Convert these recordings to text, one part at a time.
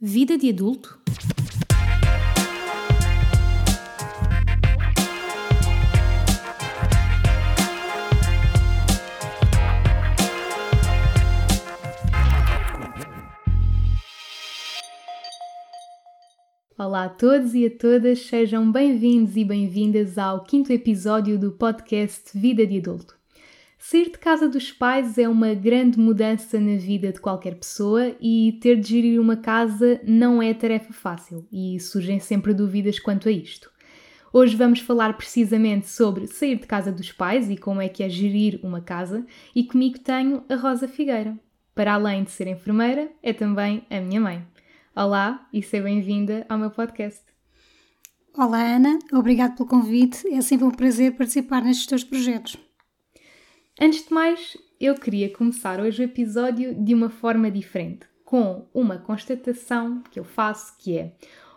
Vida de adulto? Olá a todos e a todas, sejam bem-vindos e bem-vindas ao quinto episódio do podcast Vida de Adulto. Sair de casa dos pais é uma grande mudança na vida de qualquer pessoa e ter de gerir uma casa não é tarefa fácil e surgem sempre dúvidas quanto a isto. Hoje vamos falar precisamente sobre sair de casa dos pais e como é que é gerir uma casa e comigo tenho a Rosa Figueira. Para além de ser enfermeira, é também a minha mãe. Olá e seja bem-vinda ao meu podcast. Olá Ana, obrigado pelo convite. É sempre um prazer participar nestes teus projetos. Antes de mais, eu queria começar hoje o episódio de uma forma diferente, com uma constatação que eu faço que é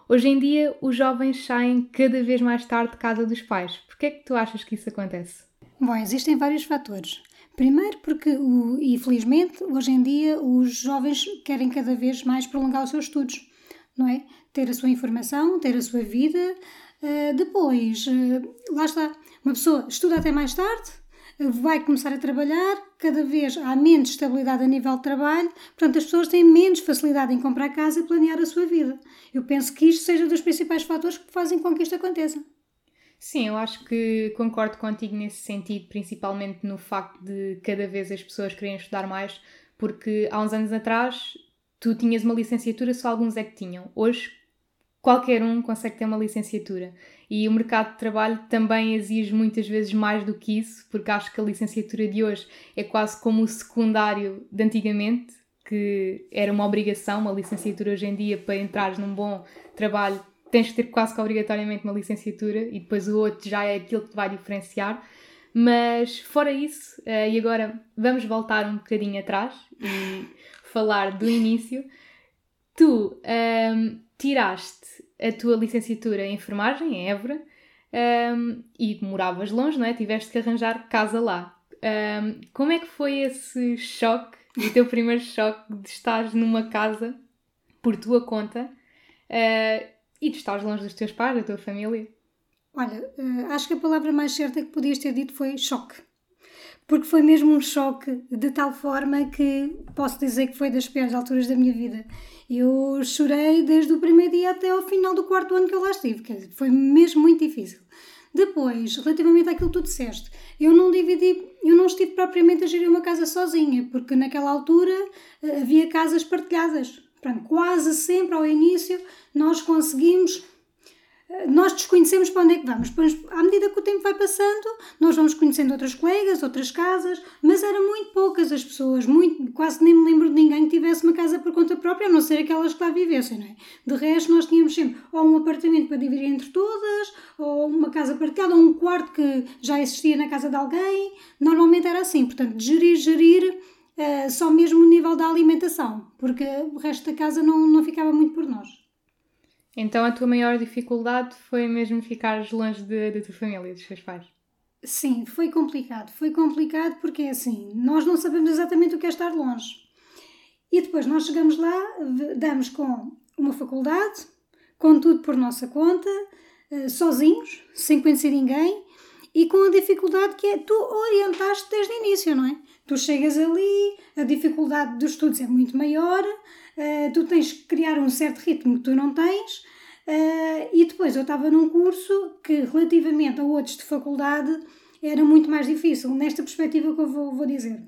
Hoje em dia os jovens saem cada vez mais tarde de casa dos pais. Por que é que tu achas que isso acontece? Bom, existem vários fatores. Primeiro, porque, o, e felizmente, hoje em dia os jovens querem cada vez mais prolongar os seus estudos, não é? Ter a sua informação, ter a sua vida. Uh, depois, uh, lá está, uma pessoa estuda até mais tarde, vai começar a trabalhar, cada vez há menos estabilidade a nível de trabalho, portanto as pessoas têm menos facilidade em comprar casa e planear a sua vida. Eu penso que isto seja dos principais fatores que fazem com que isto aconteça. Sim, eu acho que concordo contigo nesse sentido, principalmente no facto de cada vez as pessoas querem estudar mais, porque há uns anos atrás tu tinhas uma licenciatura, só alguns é que tinham. Hoje qualquer um consegue ter uma licenciatura. E o mercado de trabalho também exige muitas vezes mais do que isso, porque acho que a licenciatura de hoje é quase como o secundário de antigamente, que era uma obrigação, uma licenciatura hoje em dia para entrares num bom trabalho tens de ter quase que obrigatoriamente uma licenciatura e depois o outro já é aquilo que te vai diferenciar. Mas fora isso, uh, e agora vamos voltar um bocadinho atrás e falar do início. Tu um, ehm, tiraste a tua licenciatura em enfermagem em Évora um, e moravas longe, não é? Tiveste que arranjar casa lá. Um, como é que foi esse choque, o teu primeiro choque de estar numa casa por tua conta? Uh, e de estar longe dos teus pais, da tua família? Olha, eh, acho que a palavra mais certa que podias ter dito foi choque. Porque foi mesmo um choque de tal forma que posso dizer que foi das piores alturas da minha vida. Eu chorei desde o primeiro dia até ao final do quarto ano que eu lá estive. Quer dizer, foi mesmo muito difícil. Depois, relativamente àquilo que tu disseste, eu não dividi, eu não estive propriamente a gerir uma casa sozinha, porque naquela altura eh, havia casas partilhadas. Portanto, quase sempre ao início nós conseguimos, nós desconhecemos para onde é que vamos. Depois, à medida que o tempo vai passando, nós vamos conhecendo outras colegas, outras casas, mas eram muito poucas as pessoas, muito, quase nem me lembro de ninguém que tivesse uma casa por conta própria, a não ser aquelas que lá vivessem, não é? De resto, nós tínhamos sempre ou um apartamento para dividir entre todas, ou uma casa partilhada, ou um quarto que já existia na casa de alguém. Normalmente era assim, portanto, gerir, gerir uh, só mesmo o nível da alimentação, porque o resto da casa não, não ficava muito por nós. Então a tua maior dificuldade foi mesmo ficares longe da tua família, dos teus pais? Sim, foi complicado. Foi complicado porque assim, nós não sabemos exatamente o que é estar longe. E depois nós chegamos lá, damos com uma faculdade, com tudo por nossa conta, eh, sozinhos, sem conhecer ninguém, e com a dificuldade que é tu orientaste desde o início, não é? Tu chegas ali, a dificuldade dos estudos é muito maior, uh, tu tens que criar um certo ritmo que tu não tens, uh, e depois eu estava num curso que, relativamente a outros de faculdade, era muito mais difícil, nesta perspectiva que eu vou, vou dizer.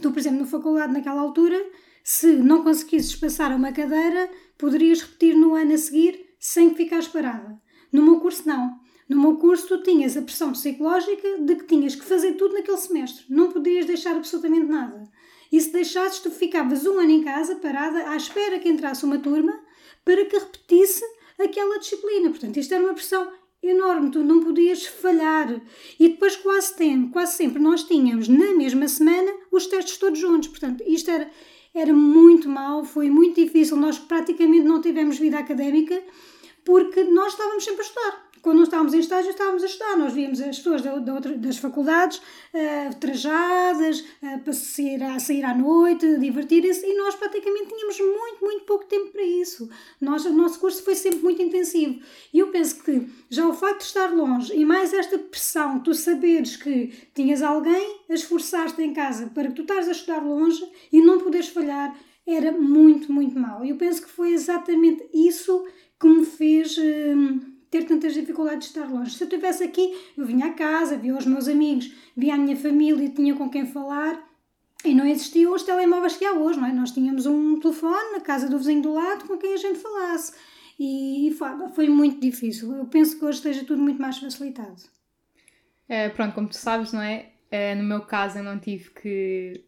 Tu, por exemplo, na faculdade, naquela altura, se não conseguisses passar uma cadeira, poderias repetir no ano a seguir sem que ficares parada. No meu curso, não. No meu curso, tu tinhas a pressão psicológica de que tinhas que fazer tudo naquele semestre. Não podias deixar absolutamente nada. E se deixasses, tu ficavas um ano em casa, parada, à espera que entrasse uma turma para que repetisse aquela disciplina. Portanto, isto era uma pressão enorme, tu não podias falhar. E depois, quase, tem, quase sempre, nós tínhamos na mesma semana os testes todos juntos. Portanto, isto era, era muito mal, foi muito difícil. Nós praticamente não tivemos vida académica porque nós estávamos sempre a estudar quando não estávamos em estágio, estávamos a estudar. Nós víamos as pessoas da, da outra, das faculdades uh, trajadas, uh, para sair, a sair à noite, divertirem-se, e nós praticamente tínhamos muito, muito pouco tempo para isso. Nós, o nosso curso foi sempre muito intensivo. E eu penso que já o facto de estar longe e mais esta pressão, tu saberes que tinhas alguém a esforçar-te em casa para que tu estás a estudar longe e não poderes falhar, era muito, muito mau. Eu penso que foi exatamente isso que me fez hum, ter tantas dificuldades de estar longe. Se eu estivesse aqui, eu vinha a casa, via os meus amigos, via a minha família, tinha com quem falar. E não existiam os telemóveis que há hoje, não é? Nós tínhamos um telefone na casa do vizinho do lado com quem a gente falasse. E foi, muito difícil. Eu penso que hoje esteja tudo muito mais facilitado. É, pronto, como tu sabes, não é? é? No meu caso, eu não tive que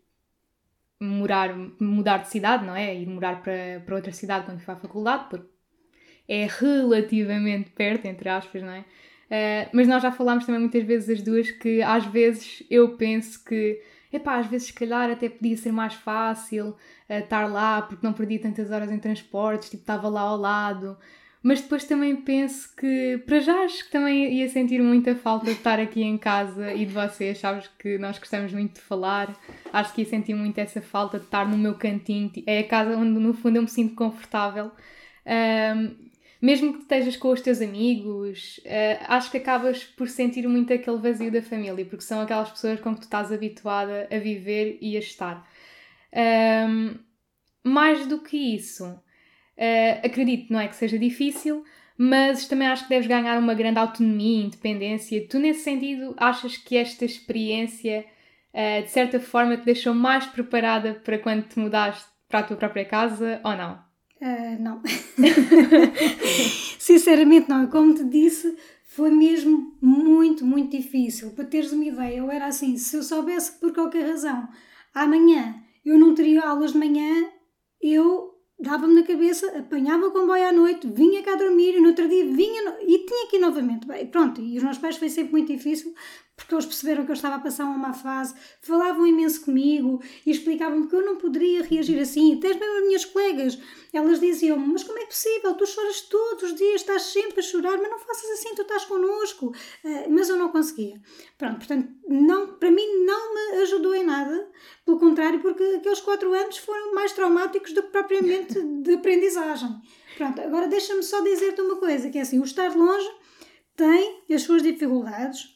morar, mudar de cidade, não é? Ir morar para, para outra cidade quando fui à faculdade, porque é relativamente perto, entre aspas, não é? Uh, mas nós já falámos também muitas vezes as duas que às vezes eu penso que, epá, às vezes se calhar até podia ser mais fácil uh, estar lá porque não perdi tantas horas em transportes, tipo, estava lá ao lado. Mas depois também penso que, para já, acho que também ia sentir muita falta de estar aqui em casa e de vocês, sabes que nós gostamos muito de falar. Acho que ia sentir muito essa falta de estar no meu cantinho. É a casa onde, no fundo, eu me sinto confortável. Um, mesmo que estejas com os teus amigos, uh, acho que acabas por sentir muito aquele vazio da família, porque são aquelas pessoas com que tu estás habituada a viver e a estar. Um, mais do que isso, Uh, acredito, não é que seja difícil, mas também acho que deves ganhar uma grande autonomia e independência. Tu, nesse sentido, achas que esta experiência, uh, de certa forma, te deixou mais preparada para quando te mudaste para a tua própria casa ou não? Uh, não. Sinceramente, não. Como te disse, foi mesmo muito, muito difícil. Para teres uma ideia, eu era assim: se eu soubesse que por qualquer razão amanhã eu não teria aulas de manhã, eu dava-me na cabeça, apanhava o comboio à noite, vinha cá dormir e no outro dia vinha no... e tinha aqui novamente. Bem, pronto, e os meus pais foi sempre muito difícil porque eles perceberam que eu estava a passar uma má fase, falavam imenso comigo e explicavam-me que eu não poderia reagir assim. Até mesmo as minhas colegas, elas diziam-me: Mas como é possível? Tu choras todos os dias, estás sempre a chorar, mas não faças assim, tu estás connosco. Uh, mas eu não conseguia. Pronto, portanto, não, para mim não me ajudou em nada, pelo contrário, porque aqueles quatro anos foram mais traumáticos do que propriamente de aprendizagem. Pronto, agora deixa-me só dizer-te uma coisa: que é assim, o estar longe tem as suas dificuldades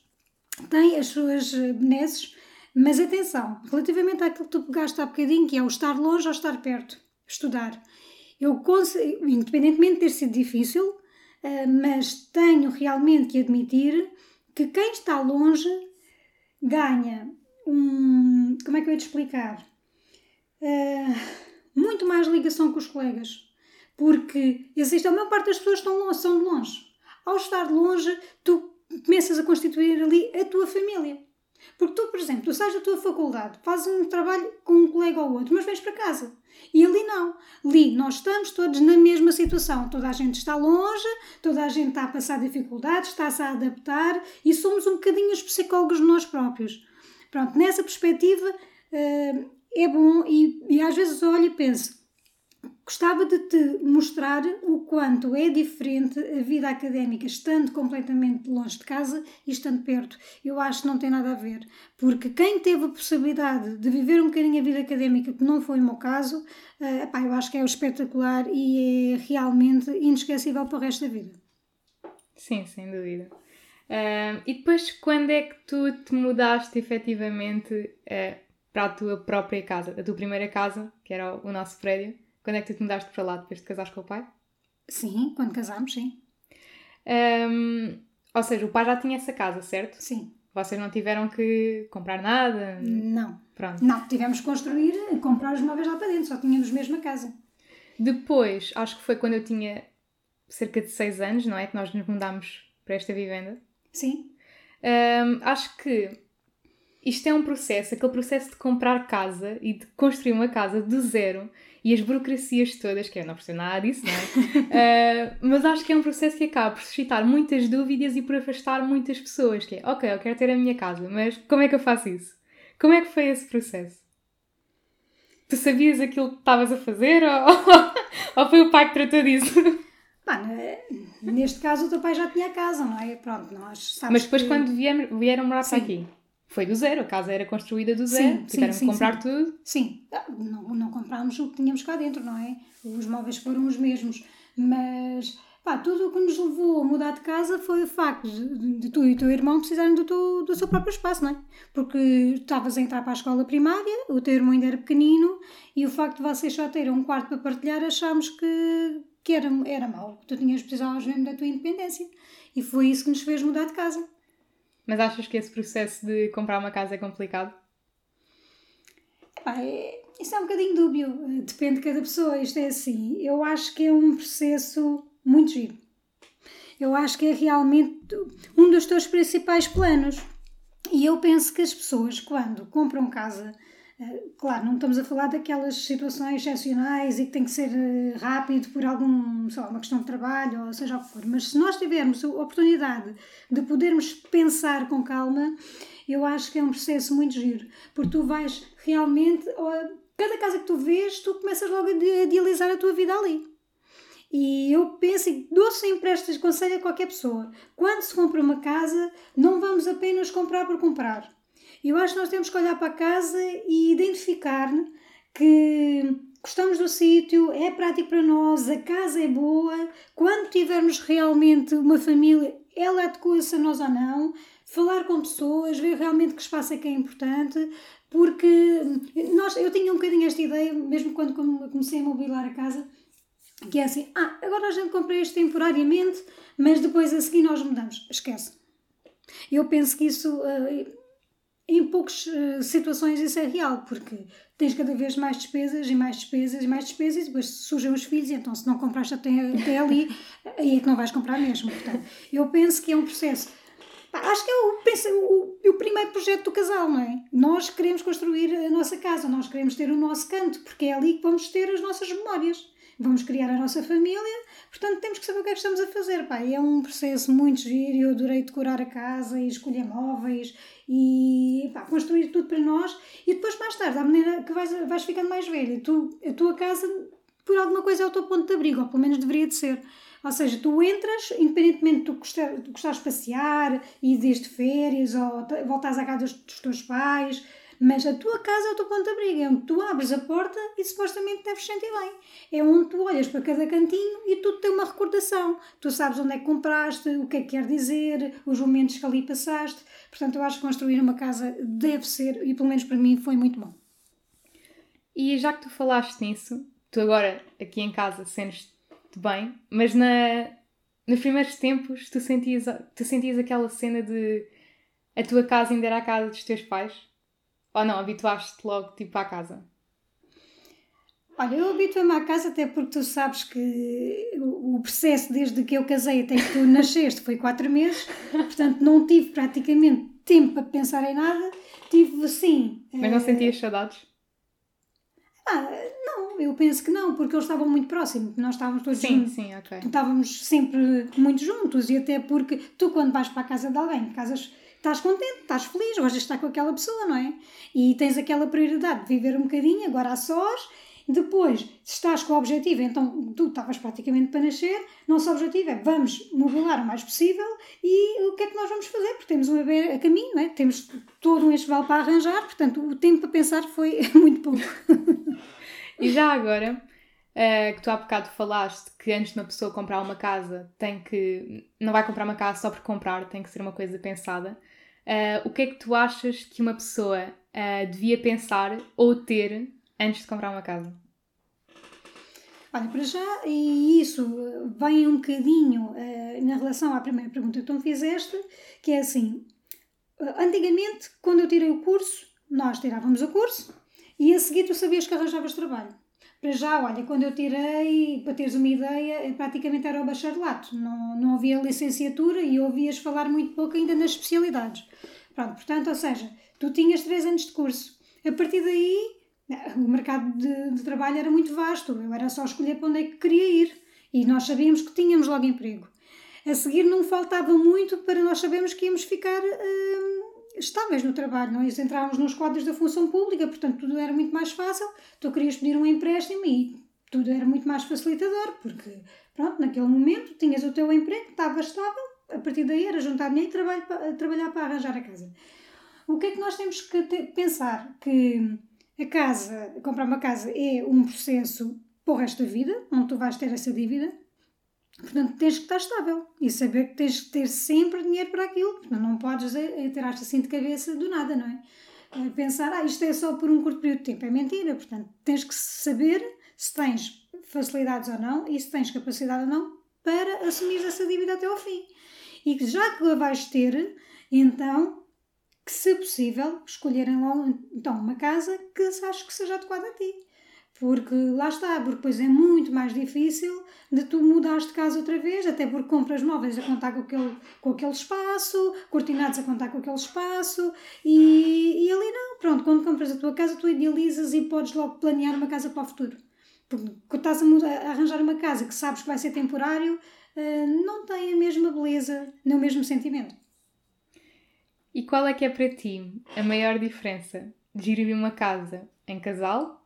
tem as suas eh, benesses, mas atenção, relativamente àquilo que tu pegaste há bocadinho, que é o estar longe ou estar perto, estudar. Eu, independentemente de ter sido difícil, eh, mas tenho realmente que admitir que quem está longe ganha um. Como é que eu ia te explicar? Uh, muito mais ligação com os colegas. Porque existe, a maior parte das pessoas estão longe, são de longe. Ao estar longe, tu começas a constituir ali a tua família. Porque tu, por exemplo, tu sais da tua faculdade, fazes um trabalho com um colega ou outro, mas vens para casa. E ali não. Ali nós estamos todos na mesma situação. Toda a gente está longe, toda a gente está a passar dificuldades, está-se a adaptar e somos um bocadinho os psicólogos nós próprios. Pronto, nessa perspectiva uh, é bom e, e às vezes olho e penso, Gostava de te mostrar o quanto é diferente a vida académica estando completamente longe de casa e estando perto. Eu acho que não tem nada a ver, porque quem teve a possibilidade de viver um bocadinho a vida académica, que não foi o meu caso, uh, epá, eu acho que é espetacular e é realmente inesquecível para o resto da vida. Sim, sem dúvida. Uh, e depois, quando é que tu te mudaste efetivamente uh, para a tua própria casa, a tua primeira casa, que era o nosso prédio? Quando é que tu te mudaste para lá depois de casares com o pai? Sim, quando casámos, sim. Um, ou seja, o pai já tinha essa casa, certo? Sim. Vocês não tiveram que comprar nada? Não. Pronto. Não, tivemos que construir, comprar os móveis lá para dentro, só tínhamos mesmo a casa. Depois, acho que foi quando eu tinha cerca de 6 anos, não é? Que nós nos mudámos para esta vivenda. Sim. Um, acho que isto é um processo, aquele processo de comprar casa e de construir uma casa do zero e as burocracias todas, que eu não percebo nada disso, não é? uh, mas acho que é um processo que acaba por suscitar muitas dúvidas e por afastar muitas pessoas, que é, ok, eu quero ter a minha casa, mas como é que eu faço isso? Como é que foi esse processo? Tu sabias aquilo que estavas a fazer ou, ou foi o pai que tratou disso? Mano, Neste caso, o teu pai já tinha a casa, não é? Pronto, nós Mas depois, que... quando vieram, vieram morar para aqui, foi do zero. A casa era construída do zero. Sim, Tiveram sim, que comprar sim. tudo. Sim, ah, não, não comprámos o que tínhamos cá dentro, não é? Os móveis foram os mesmos, mas pá, tudo o que nos levou a mudar de casa foi o facto de, de tu e o teu irmão precisarem do, teu, do seu próprio espaço, não é? Porque estavas a entrar para a escola primária, o teu irmão ainda era pequenino e o facto de vocês só terem um quarto para partilhar achámos que, que era, era mau, que tu tinhas precisavas mesmo da tua independência e foi isso que nos fez mudar de casa. Mas achas que esse processo de comprar uma casa é complicado? Pá, é- isso é um bocadinho dúbio, depende de cada pessoa. Isto é assim, eu acho que é um processo muito giro. Eu acho que é realmente um dos teus principais planos. E eu penso que as pessoas, quando compram casa, claro, não estamos a falar daquelas situações excepcionais e que tem que ser eh, rápido por algum, lá, uma questão de trabalho ou seja o que for, mas se nós tivermos a oportunidade de podermos pensar com calma, eu acho que é um processo muito giro, porque tu vais realmente, cada casa que tu vês, tu começas logo a idealizar a tua vida ali. E eu penso e dou sempre este conselho a qualquer pessoa. Quando se compra uma casa, não vamos apenas comprar por comprar. Eu acho que nós temos que olhar para a casa e identificar que gostamos do sítio, é prático para nós, a casa é boa. Quando tivermos realmente uma família, ela adequa-se a nós ou não. Falar com pessoas, ver realmente que espaço é que é importante, porque nós, eu tinha um bocadinho esta ideia, mesmo quando comecei a mobilar a casa, que é assim, ah, agora a gente compra isto temporariamente, mas depois a seguir nós mudamos. Esquece. Eu penso que isso, eh, em poucas eh, situações, isso é real, porque tens cada vez mais despesas e mais despesas e mais despesas e depois surgem os filhos, e então se não compraste até, até ali, aí é que não vais comprar mesmo. Portanto, eu penso que é um processo. Acho que é o, pensa, o, o primeiro projeto do casal, não é? Nós queremos construir a nossa casa, nós queremos ter o nosso canto, porque é ali que vamos ter as nossas memórias. Vamos criar a nossa família, portanto temos que saber o que é que estamos a fazer. Pá. É um processo muito giro, eu adorei decorar a casa e escolher móveis e pá, construir tudo para nós. E depois, mais tarde, à maneira que vais, vais ficando mais velha, tu, a tua casa, por alguma coisa, é o teu ponto de abrigo, ou pelo menos deveria de ser. Ou seja, tu entras, independentemente de tu gostar, de gostares de passear, e de férias, ou voltares à casa dos teus pais, mas a tua casa é o teu ponto de abrigo, é onde tu abres a porta e supostamente deves sentir bem. É onde tu olhas para cada cantinho e tudo tem uma recordação. Tu sabes onde é que compraste, o que é que quer dizer, os momentos que ali passaste. Portanto, eu acho que construir uma casa deve ser, e pelo menos para mim foi muito bom. E já que tu falaste nisso, tu agora aqui em casa sentes-te bem, mas na, nos primeiros tempos tu sentias, tu sentias aquela cena de a tua casa ainda era a casa dos teus pais? Ou não, habituaste-te logo tipo à casa? Olha, eu habituo-me à casa até porque tu sabes que o processo desde que eu casei até que tu nasceste foi quatro meses, portanto não tive praticamente tempo para pensar em nada. Tive sim. Mas não eh, sentias saudades? Ah, não, eu penso que não, porque eles estavam muito próximos, nós estávamos todos Sim, juntos. sim, ok. Estávamos sempre muito juntos e até porque tu quando vais para a casa de alguém, casas, estás contente, estás feliz, gostas de estar com aquela pessoa, não é? E tens aquela prioridade de viver um bocadinho, agora a sós, depois, se estás com o objetivo, então tu estavas praticamente para nascer, nosso objetivo é vamos mobilar o mais possível e o que é que nós vamos fazer? Porque temos um bebê a caminho, é? Temos todo um enxoval para arranjar, portanto o tempo para pensar foi muito pouco. E já agora, eh, que tu há bocado falaste que antes de uma pessoa comprar uma casa tem que. não vai comprar uma casa só por comprar, tem que ser uma coisa pensada. Eh, o que é que tu achas que uma pessoa eh, devia pensar ou ter antes de comprar uma casa? Olha, para já, e isso eh, vem um bocadinho eh, na relação à primeira pergunta que tu me fizeste, que é assim, antigamente, quando eu tirei o curso, nós tirávamos o curso e a seguir tu sabias que arranjavas trabalho. Para já, olha, quando eu tirei, para teres uma ideia, eh, praticamente era o bacharelato, não, não havia licenciatura e ouvias falar muito pouco ainda nas especialidades. Pronto, portanto, ou seja, tu tinhas três anos de curso. A partir daí, o mercado de, de trabalho era muito vasto, eu era só escolher para onde é que queria ir e nós sabíamos que tínhamos logo emprego. A seguir não faltava muito para nós sabermos que íamos ficar hum, estáveis no trabalho, nós entrávamos nos quadros da função pública, portanto tudo era muito mais fácil, tu querias pedir um empréstimo e tudo era muito mais facilitador, porque, pronto, naquele momento tinhas o teu emprego, estava estável, a partir daí era juntar dinheiro e trabalho trabalhar para arranjar a casa. O que é que nós temos que pensar? Que a casa, comprar uma casa é um processo para o resto da vida, onde tu vais ter essa dívida, Portanto, tens que estar estável e saber que tens que ter sempre dinheiro para aquilo. Portanto, não podes ter assim de cabeça do nada, não é? Eh, pensar, ah, isto é só por um curto período de tempo. É mentira. Portanto, tens que saber se tens facilidades ou não e se tens capacidade ou não para assumir essa dívida até ao fim. E que já que a vais ter, então, que se possível, escolherem logo então, uma casa que achas que seja adequada a ti. Porque lá está, porque depois é muito mais difícil de tu mudares de casa outra vez, até porque compras móveis a contar com aquele, com aquele espaço, cortinados a contar com aquele espaço, e, e ali não, pronto, quando compras a tua casa tu idealizas e podes logo planear uma casa para o futuro. Porque estás a, arranjar uma casa que sabes que vai ser temporário, uh, não tem a mesma beleza, nem o mesmo sentimento. E qual é que é para ti a maior diferença de gerir uma casa em casal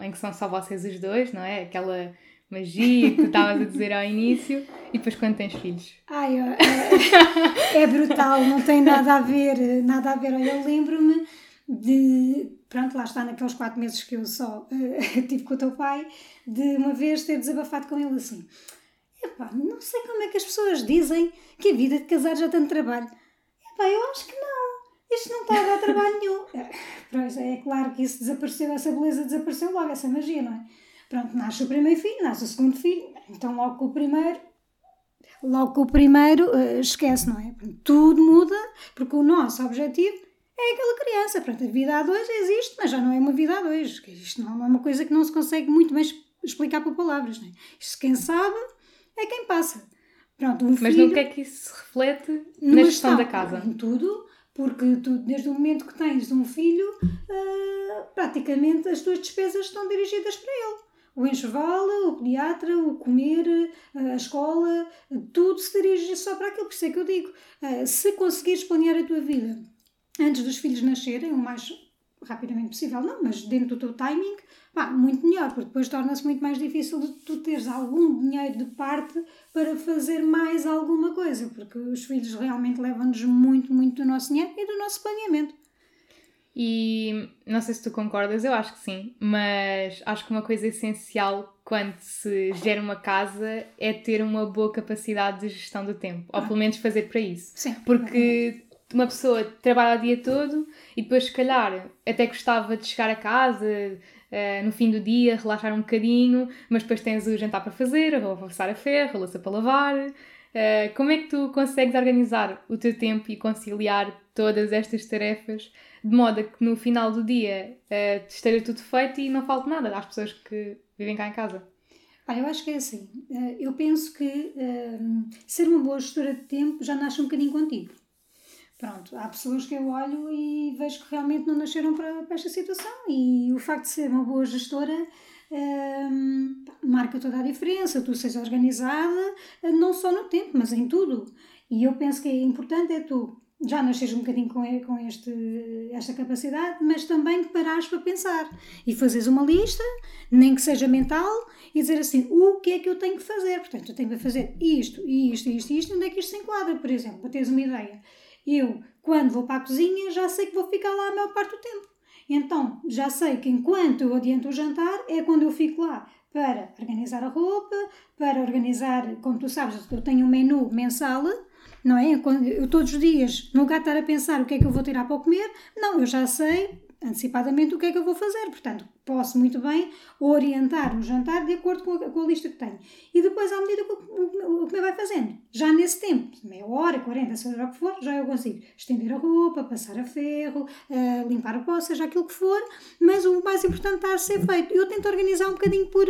em que são só vocês os dois, não é? Aquela magia que tu estavas a dizer ao início e depois quando tens filhos. Ai, é, é, brutal, não tem nada a ver, nada a ver. Olha, eu lembro-me de, pronto, lá está naqueles quatro meses que eu só uh, tive com o teu pai, de uma vez ter desabafado com ele assim. Epá, não sei como é que as pessoas dizem que a vida de casar já tem trabalho. Epá, eu acho que não isto não está a dar trabalho nenhum. Pois é, é claro que isso desapareceu, essa beleza desapareceu logo, essa magia, não é? Pronto, nasce o primeiro filho, nasce o segundo filho, então logo com o primeiro, logo com o primeiro, uh, esquece, não é? Tudo muda, porque o nosso objetivo é aquela criança. Pronto, a vida a dois existe, mas já não é uma vida a dois. Isto não é uma coisa que não se consegue muito bem explicar por palavras, não é? Isto quem sabe é quem passa. Pronto, um mas no que é que isso se reflete na gestão da casa? Em tudo porque tu, desde o momento que tens um filho, uh, praticamente as tuas despesas estão dirigidas para ele. O enxoval, o pediatra, o comer, a escola, tudo se dirige só para aquilo. Por isso é que eu digo: uh, se conseguires planear a tua vida antes dos filhos nascerem, o mais rapidamente possível, não, mas dentro do teu timing, pá, muito melhor, porque depois torna-se muito mais difícil de tu teres algum dinheiro de parte para fazer mais alguma coisa, porque os filhos realmente levam-nos muito, muito do nosso dinheiro e do nosso planeamento. E não sei se tu concordas, eu acho que sim, mas acho que uma coisa essencial quando se gera uma casa é ter uma boa capacidade de gestão do tempo, ou ah. pelo menos fazer para isso. Sim. Porque uma pessoa trabalha o dia todo e depois, se calhar, até gostava de chegar a casa no fim do dia, relaxar um bocadinho, mas depois tens o jantar para fazer, a roupa passar a ferro, a louça para lavar. Uh, como é que tu consegues organizar o teu tempo e conciliar todas estas tarefas de modo a que no final do dia uh, esteja tudo feito e não falte nada às pessoas que vivem cá em casa? Ah, eu acho que é assim. Eu penso que ser uma boa gestora de tempo já nasce um bocadinho contigo. Pronto, há pessoas que eu olho e vejo que realmente não nasceram para, para esta situação e o facto de ser uma boa gestora hum, marca toda a diferença. Tu sejas organizada, não só no tempo, mas em tudo. E eu penso que é importante é tu já nasces um bocadinho com, com este, esta capacidade, mas também parares para pensar e fazeres uma lista, nem que seja mental, e dizer assim: o que é que eu tenho que fazer? Portanto, eu tenho que fazer isto, isto, isto, isto, onde é que isto se enquadra, por exemplo, para teres uma ideia. Eu, quando vou para a cozinha, já sei que vou ficar lá a maior parte do tempo. Então, já sei que enquanto eu adianto o jantar, é quando eu fico lá para organizar a roupa, para organizar, como tu sabes, eu tenho um menu mensal, não é? Eu todos os dias, de estar a pensar o que é que eu vou tirar para comer, não, eu já sei antecipadamente o que é que eu vou fazer. Portanto, posso muito bem orientar o jantar de acordo com a, com a lista que tenho. E depois, à medida que o, que me vai fazendo, já nesse tempo, meia hora, 40, se o que for, já eu consigo estender a roupa, passar a ferro, uh, limpar a pó, seja aquilo que for, mas o mais importante está a ser feito. Eu tento organizar um bocadinho por,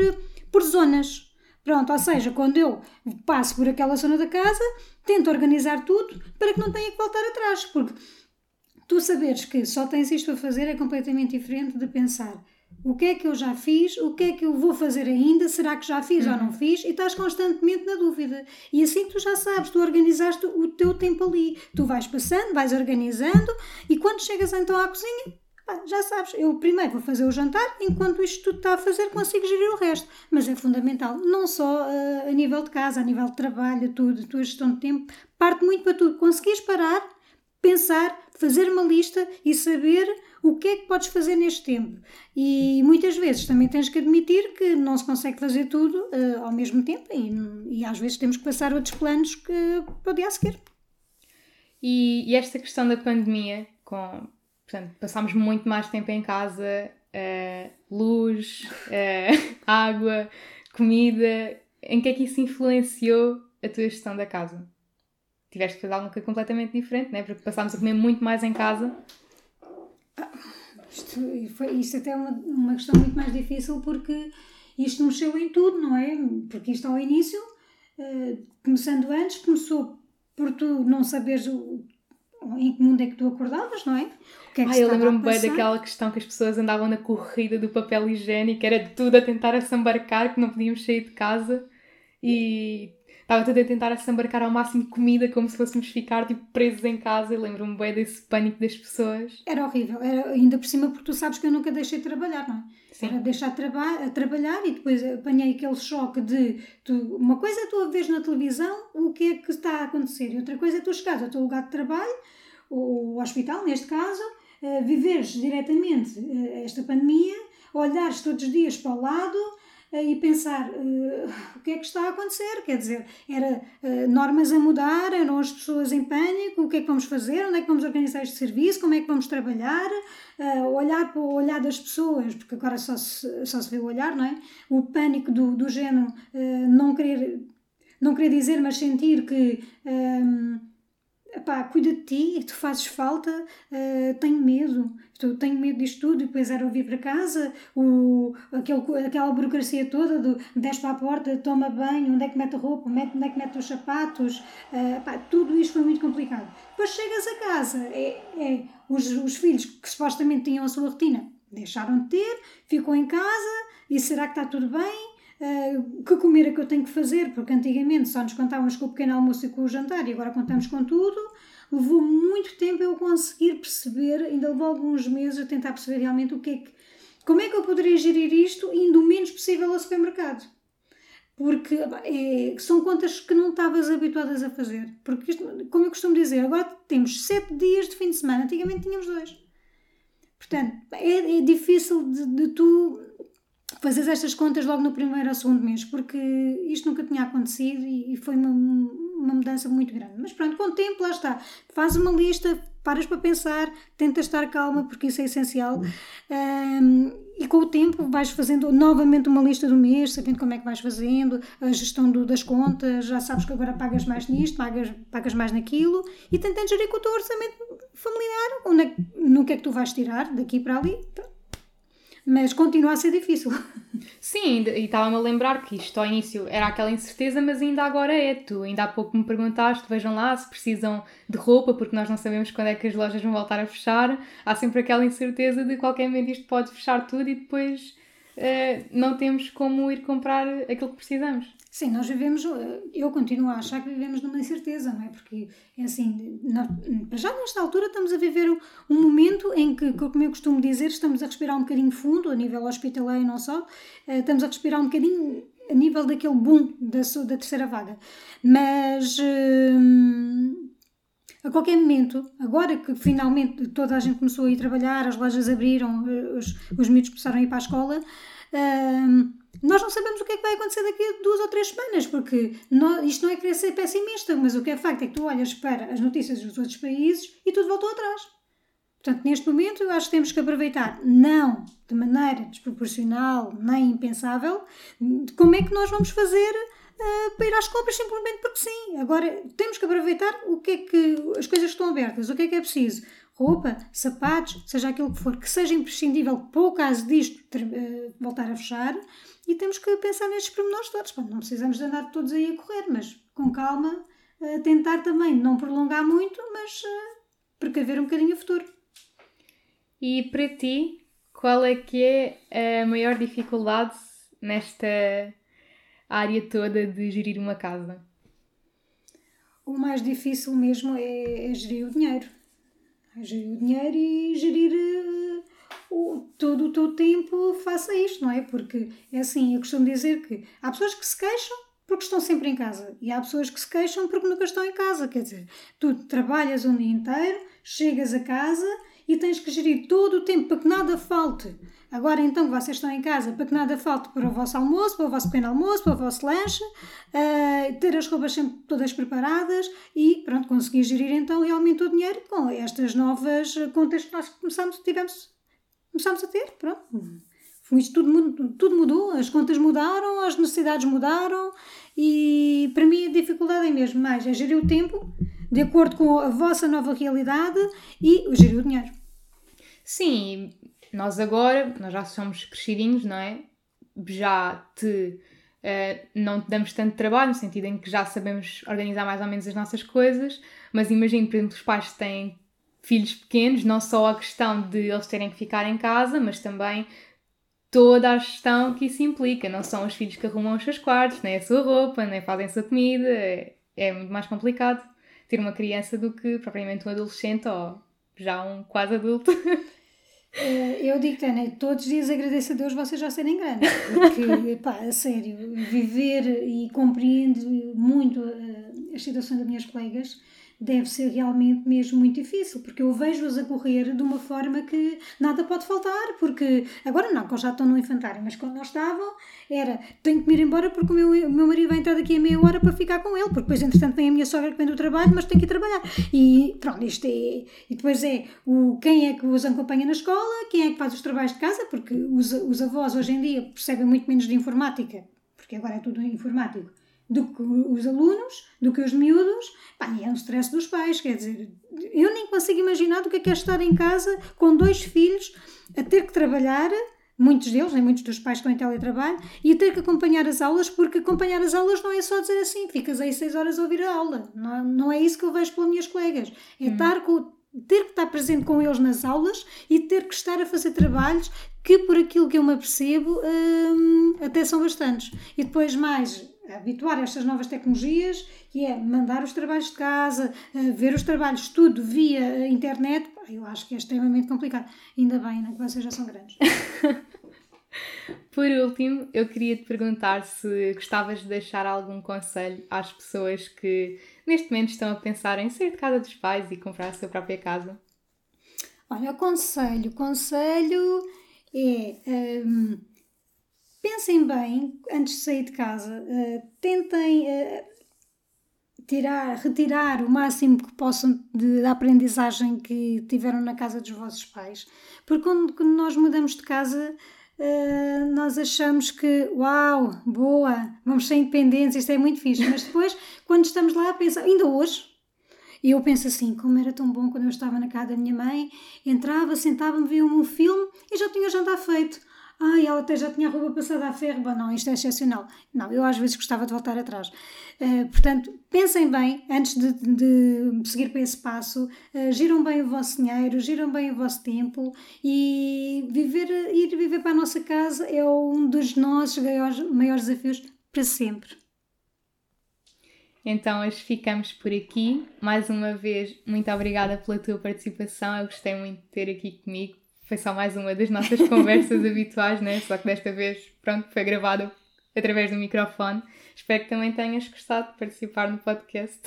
por zonas. Pronto, ou seja, quando eu passo por aquela zona da casa, tento organizar tudo para que não tenha que voltar atrás, porque tu saberes que só tens isto a fazer é completamente diferente de pensar o que é que eu já fiz, o que é que eu vou fazer ainda, será que já fiz uhum. ou não fiz, e estás constantemente na dúvida. E assim tu já sabes, tu organizaste o teu tempo ali. Tu vais passando, vais organizando, e quando chegas então à cozinha, já sabes, eu primeiro vou fazer o jantar, enquanto isto tudo está a fazer, consigo gerir o resto. Mas é fundamental, não só uh, a nível de casa, a nível de trabalho, tudo, a tua gestão de tempo, parte muito para tudo. Conseguires parar, pensar, fazer uma lista e saber o que é que podes fazer neste tempo. E muitas vezes também tens que admitir que não se consegue fazer tudo uh, ao mesmo tempo e, e, às vezes temos que passar outros planos que, para o dia a seguir. E, e esta questão da pandemia, com Portanto, passámos muito mais tempo em casa, uh, luz, uh, água, comida. Em que é que isso influenciou a tua gestão da casa? Tiveste que fazer alguma coisa completamente diferente, não é? Porque passámos a comer muito mais em casa. Ah, isto, foi, isto até é uma, uma questão muito mais difícil porque isto mexeu em tudo, não é? Porque isto ao início, uh, começando antes, começou por tu não saberes o, em que mundo é que tu acordavas, não é? O que é que eu lembro-me bem daquela questão que as pessoas andavam na corrida do papel higiênico, era tudo a tentar assambarcar, que não podíamos sair de casa e estava tudo a tentar assambarcar ao máximo comida, como se fôssemos ficar tipo, presos em casa. E lembro-me bem desse pânico das pessoas. Era horrível, era, ainda por cima, porque tu sabes que eu nunca deixei de trabalhar, não é? Sim. Era deixar de traba trabalhar e depois apanhei aquele choque de tu, uma coisa é tu a ver na televisão o que é que está a acontecer e outra coisa é tu chegares ao teu lugar de trabalho, o hospital neste caso, uh, viveres diretamente uh, esta pandemia, olhares todos os dias para o lado e pensar uh, o que é que está a acontecer, quer dizer, era uh, normas a mudar, eram as pessoas em pânico, o que é que vamos fazer, onde é que vamos organizar este serviço, como é que vamos trabalhar, uh, olhar para o olhar das pessoas, porque agora só se, só se vê o olhar, não é? O pânico do, do género, não querer não querer dizer, mas sentir que pá, cuida de ti, tu fazes falta, uh, tenho medo, tu, tenho medo disto tudo, e depois era ouvir para casa, o, aquele, aquela burocracia toda do desce para a porta, toma banho, onde é que mete a roupa, onde é que mete os sapatos, uh, pá, tudo isto foi muito complicado. Depois chegas a casa, é, é, os, os filhos que supostamente tinham a sua rotina deixaram de ter, ficou em casa, e será que está tudo bem? Uh, que comer é que eu tenho que fazer, porque antigamente só nos contávamos com o pequeno almoço e com o jantar e agora contamos com tudo. Levou muito tempo eu conseguir perceber, ainda levou alguns meses a tentar perceber realmente o que é que. Como é que eu poderia gerir isto indo o menos possível ao supermercado? Porque é, são contas que não estavas habituadas a fazer. Porque, isto, como eu costumo dizer, agora temos sete dias de fim de semana, antigamente tínhamos dois. Portanto, é, é difícil de, de tu fazer estas contas logo no primeiro ou segundo mês, porque isto nunca tinha acontecido e, foi uma, uma mudança muito grande. Mas pronto, com o tempo, lá está. Faz uma lista, paras para pensar, tenta estar calma, porque isso é essencial. Um, e com o tempo vais fazendo novamente uma lista do mês, sabendo como é que vais fazendo, a gestão do, das contas, já sabes que agora pagas mais nisto, pagas, pagas mais naquilo, e tentando gerir com o teu orçamento familiar, onde é, no que é que tu vais tirar, daqui para ali. Pronto mas continua a ser difícil. Sim, e estava-me a lembrar que isto ao início era aquela incerteza, mas ainda agora é. Tu ainda há pouco me perguntaste, vejam lá se precisam de roupa, porque nós não sabemos quando é que as lojas vão voltar a fechar. Há sempre aquela incerteza de qualquer momento isto pode fechar tudo e depois uh, não temos como ir comprar aquilo que precisamos. Sim, nós vivemos, eh, eu continuo a achar que vivemos numa incerteza, não é? Porque, é assim, já nesta altura estamos a viver um momento em que, como eu costumo dizer, estamos a respirar um bocadinho fundo, a nível hospitalar e não só, eh, estamos a respirar um bocadinho a nível daquele boom da, da terceira vaga. Mas. Hum, a qualquer momento, agora que finalmente toda a gente começou a ir trabalhar, as lojas abriram, os, os miúdos começaram a ir para a escola, nós não sabemos o que é que vai acontecer daqui a duas ou três semanas, porque não, isto não é querer ser pessimista, mas o que é facto é que tu olhas para as notícias dos outros países e tudo voltou atrás. Portanto, neste momento, eu acho que temos que aproveitar, não de maneira desproporcional nem impensável, como é que nós vamos fazer uh, para ir às compras simplesmente porque sim. Agora, temos que aproveitar o que é que as coisas estão abertas, o que é que é preciso roupa, sapatos, seja aquilo que for, que seja imprescindível para o caso disto uh, voltar a fechar, e temos que pensar nestes pormenores todos. Bom, não precisamos de andar todos aí a correr, mas com calma, uh, tentar também não prolongar muito, mas uh, precaver um bocadinho o futuro. E para ti, qual é que é a maior dificuldade nesta área toda de gerir uma casa? O mais difícil mesmo é, é gerir o dinheiro gerir o dinheiro e gerir uh, o, todo o teu tempo faça isto, não é? Porque é assim, eu costumo dizer que há pessoas que se queixam porque estão sempre em casa e há pessoas que se queixam porque nunca estão em casa. Quer dizer, tu trabalhas um dia inteiro, chegas a casa e tens que gerir todo o tempo para que nada falte. Agora então que vocês estão em casa, para que nada falte para o vosso almoço, para o vosso pequeno almoço, para o vosso lanche, uh, ter as roupas sempre todas preparadas e pronto, conseguir gerir então realmente o dinheiro com estas novas contas que nós começamos, tivemos, começamos a ter. Pronto. Isto tudo, tudo mudou, as contas mudaram, as necessidades mudaram e para mim a dificuldade é mesmo mais é gerir o tempo de acordo com a vossa nova realidade e gerir o dinheiro. Sim, nós agora, nós já somos crescidinhos, não é? Já te. Uh, não te damos tanto trabalho, no sentido em que já sabemos organizar mais ou menos as nossas coisas, mas imagino, por exemplo, os pais têm filhos pequenos, não só a questão de eles terem que ficar em casa, mas também toda a gestão que isso implica. Não são os filhos que arrumam os seus quartos, nem a sua roupa, nem fazem a sua comida. É, é muito mais complicado ter uma criança do que propriamente um adolescente ou já um quase adulto. Eh, eu digo, Tânia, todos os dias agradeço a Deus vocês já serem grandes, porque, pá, a sério, viver e compreendo muito eh, as situações das minhas colegas deve ser realmente mesmo muito difícil, porque eu vejo-as a correr de uma forma que nada pode faltar, porque agora não, quando já estão no infantário, mas quando nós estavam, era tenho que me ir embora porque o meu, o meu marido vai entrar daqui a meia hora para ficar com ele, porque depois, entretanto, vem a minha sogra que vem do trabalho, mas tem que ir trabalhar. E pronto, isto é. E depois é o, quem é que os acompanha na escola, quem é que faz os trabalhos de casa, porque os, os avós hoje em dia percebem muito menos de informática, porque agora é tudo informático do que os alunos, do que os miúdos, pá, e é um stress dos pais, quer dizer, eu nem consigo imaginar do que é, que é estar em casa com dois filhos a ter que trabalhar, muitos deles, nem muitos dos pais estão em teletrabalho, e a ter que acompanhar as aulas, porque acompanhar as aulas não é só dizer assim, ficas aí seis horas a ouvir a aula, não, não é isso que eu vejo pelas minhas colegas, é hum. estar com, ter que estar presente com eles nas aulas e ter que estar a fazer trabalhos que, por aquilo que eu me apercebo, hum, até são bastantes. E depois mais habituar a estas novas tecnologias, que é mandar os trabalhos de casa, eh, ver os trabalhos tudo via internet, eu acho que é extremamente complicado. Ainda bem né, que vocês já são grandes. Por último, eu queria te perguntar se gostavas de deixar algum conselho às pessoas que neste momento estão a pensar em sair de casa dos pais e comprar a sua própria casa. Olha, o conselho, conselho é. Pensem bem antes de sair de casa, uh, tentem uh, tirar, retirar o máximo que possam de, da aprendizagem que tiveram na casa dos vossos pais, porque quando, quando nós mudamos de casa uh, nós achamos que uau, boa, vamos ser independentes, isto é muito fixe, mas depois quando estamos lá pensa, ainda hoje eu penso assim, como era tão bom quando eu estava na casa da minha mãe, entrava, sentava-me, via um filme e já tinha o jantar feito Ai, ela até já tinha a roupa passada a ferro. Bom, não, isto é excepcional. Não, eu às vezes gostava de voltar atrás. Uh, portanto, pensem bem antes de, de, seguir para esse passo. Uh, giram bem o vosso dinheiro, giram bem o vosso tempo e viver, ir viver para a nossa casa é um dos nossos maiores, maiores desafios para sempre. Então, hoje ficamos por aqui. Mais uma vez, muito obrigada pela tua participação. Eu gostei muito de ter aqui comigo foi só mais uma das nossas conversas habituais, né? Só que desta vez, pronto, foi gravado através do microfone. Espero que também tenhas gostado de participar no podcast.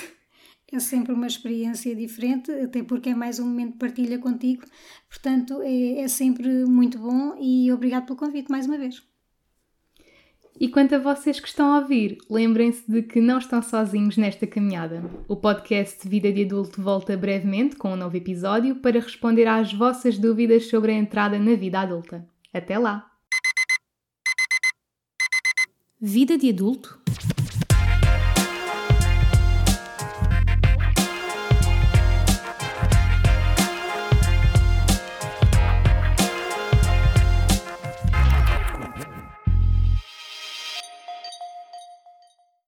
É sempre uma experiência diferente, até porque é mais um momento de partilha contigo. Portanto, é, é sempre muito bom e obrigado pelo convite mais uma vez. E quanto a vocês que estão a ouvir, lembrem-se de que não estão sozinhos nesta caminhada. O podcast Vida de Adulto volta brevemente com um novo episódio para responder às vossas dúvidas sobre a entrada na vida adulta. Até lá! Vida de Adulto